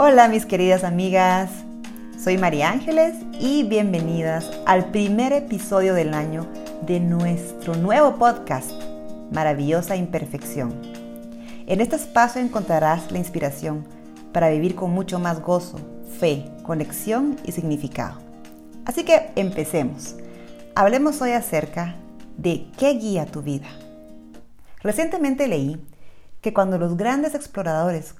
Hola mis queridas amigas, soy María Ángeles y bienvenidas al primer episodio del año de nuestro nuevo podcast, Maravillosa Imperfección. En este espacio encontrarás la inspiración para vivir con mucho más gozo, fe, conexión y significado. Así que empecemos. Hablemos hoy acerca de qué guía tu vida. Recientemente leí que cuando los grandes exploradores,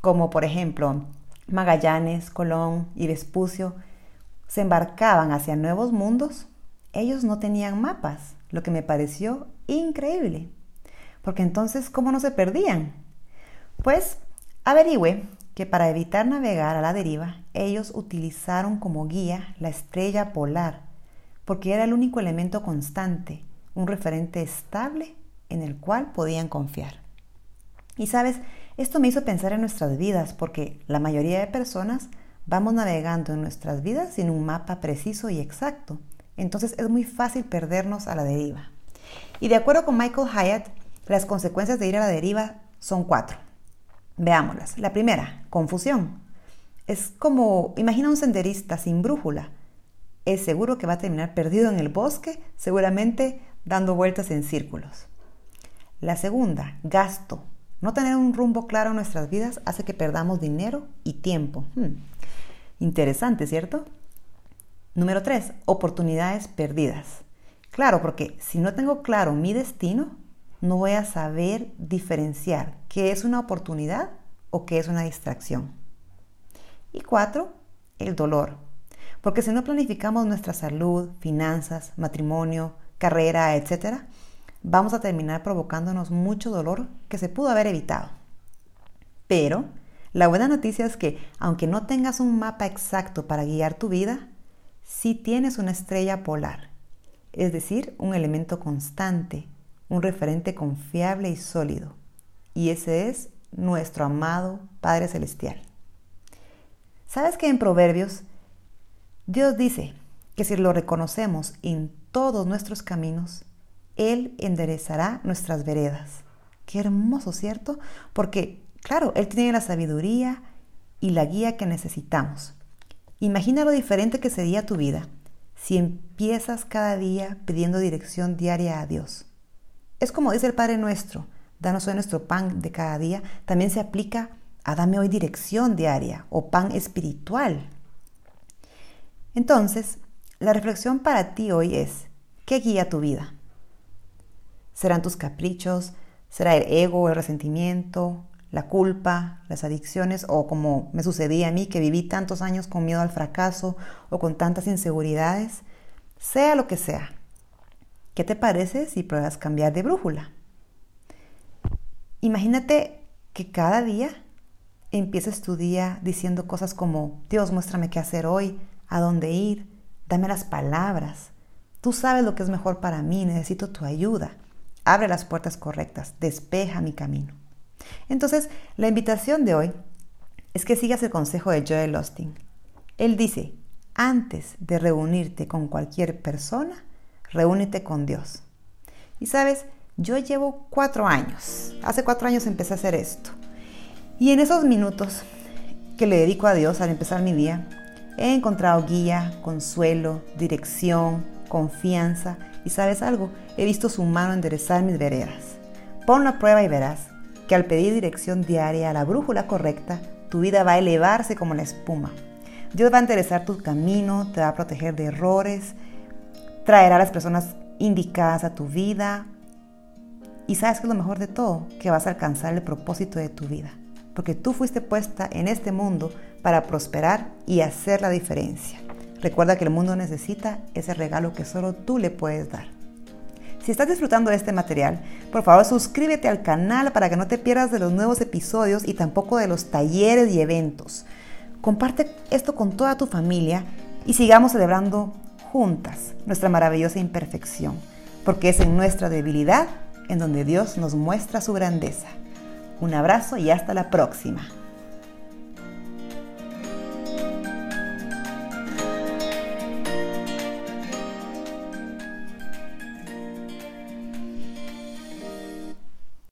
como por ejemplo Magallanes, Colón y Vespucio se embarcaban hacia nuevos mundos, ellos no tenían mapas, lo que me pareció increíble. Porque entonces, ¿cómo no se perdían? Pues averigüe que para evitar navegar a la deriva, ellos utilizaron como guía la estrella polar, porque era el único elemento constante, un referente estable en el cual podían confiar. Y sabes, esto me hizo pensar en nuestras vidas porque la mayoría de personas vamos navegando en nuestras vidas sin un mapa preciso y exacto. Entonces es muy fácil perdernos a la deriva. Y de acuerdo con Michael Hyatt, las consecuencias de ir a la deriva son cuatro. Veámoslas. La primera, confusión. Es como, imagina un senderista sin brújula. Es seguro que va a terminar perdido en el bosque, seguramente dando vueltas en círculos. La segunda, gasto. No tener un rumbo claro en nuestras vidas hace que perdamos dinero y tiempo. Hmm. Interesante, ¿cierto? Número 3. Oportunidades perdidas. Claro, porque si no tengo claro mi destino, no voy a saber diferenciar qué es una oportunidad o qué es una distracción. Y 4. El dolor. Porque si no planificamos nuestra salud, finanzas, matrimonio, carrera, etc., vamos a terminar provocándonos mucho dolor que se pudo haber evitado. Pero la buena noticia es que aunque no tengas un mapa exacto para guiar tu vida, sí tienes una estrella polar, es decir, un elemento constante, un referente confiable y sólido. Y ese es nuestro amado Padre Celestial. ¿Sabes que en Proverbios Dios dice que si lo reconocemos en todos nuestros caminos, él enderezará nuestras veredas. Qué hermoso, ¿cierto? Porque, claro, Él tiene la sabiduría y la guía que necesitamos. Imagina lo diferente que sería tu vida si empiezas cada día pidiendo dirección diaria a Dios. Es como dice el Padre nuestro, danos hoy nuestro pan de cada día, también se aplica a dame hoy dirección diaria o pan espiritual. Entonces, la reflexión para ti hoy es, ¿qué guía tu vida? Serán tus caprichos, será el ego, el resentimiento, la culpa, las adicciones o como me sucedía a mí que viví tantos años con miedo al fracaso o con tantas inseguridades, sea lo que sea. ¿Qué te parece si pruebas cambiar de brújula? Imagínate que cada día empieces tu día diciendo cosas como, Dios, muéstrame qué hacer hoy, a dónde ir, dame las palabras. Tú sabes lo que es mejor para mí, necesito tu ayuda. Abre las puertas correctas, despeja mi camino. Entonces, la invitación de hoy es que sigas el consejo de Joel Austin. Él dice, antes de reunirte con cualquier persona, reúnete con Dios. Y sabes, yo llevo cuatro años, hace cuatro años empecé a hacer esto. Y en esos minutos que le dedico a Dios al empezar mi día, he encontrado guía, consuelo, dirección, confianza y sabes algo, he visto su mano enderezar mis veredas. Pon la prueba y verás que al pedir dirección diaria a la brújula correcta, tu vida va a elevarse como la espuma. Dios va a enderezar tu camino, te va a proteger de errores, traerá a las personas indicadas a tu vida. Y sabes que es lo mejor de todo, que vas a alcanzar el propósito de tu vida. Porque tú fuiste puesta en este mundo para prosperar y hacer la diferencia. Recuerda que el mundo necesita ese regalo que solo tú le puedes dar. Si estás disfrutando de este material, por favor suscríbete al canal para que no te pierdas de los nuevos episodios y tampoco de los talleres y eventos. Comparte esto con toda tu familia y sigamos celebrando juntas nuestra maravillosa imperfección, porque es en nuestra debilidad en donde Dios nos muestra su grandeza. Un abrazo y hasta la próxima.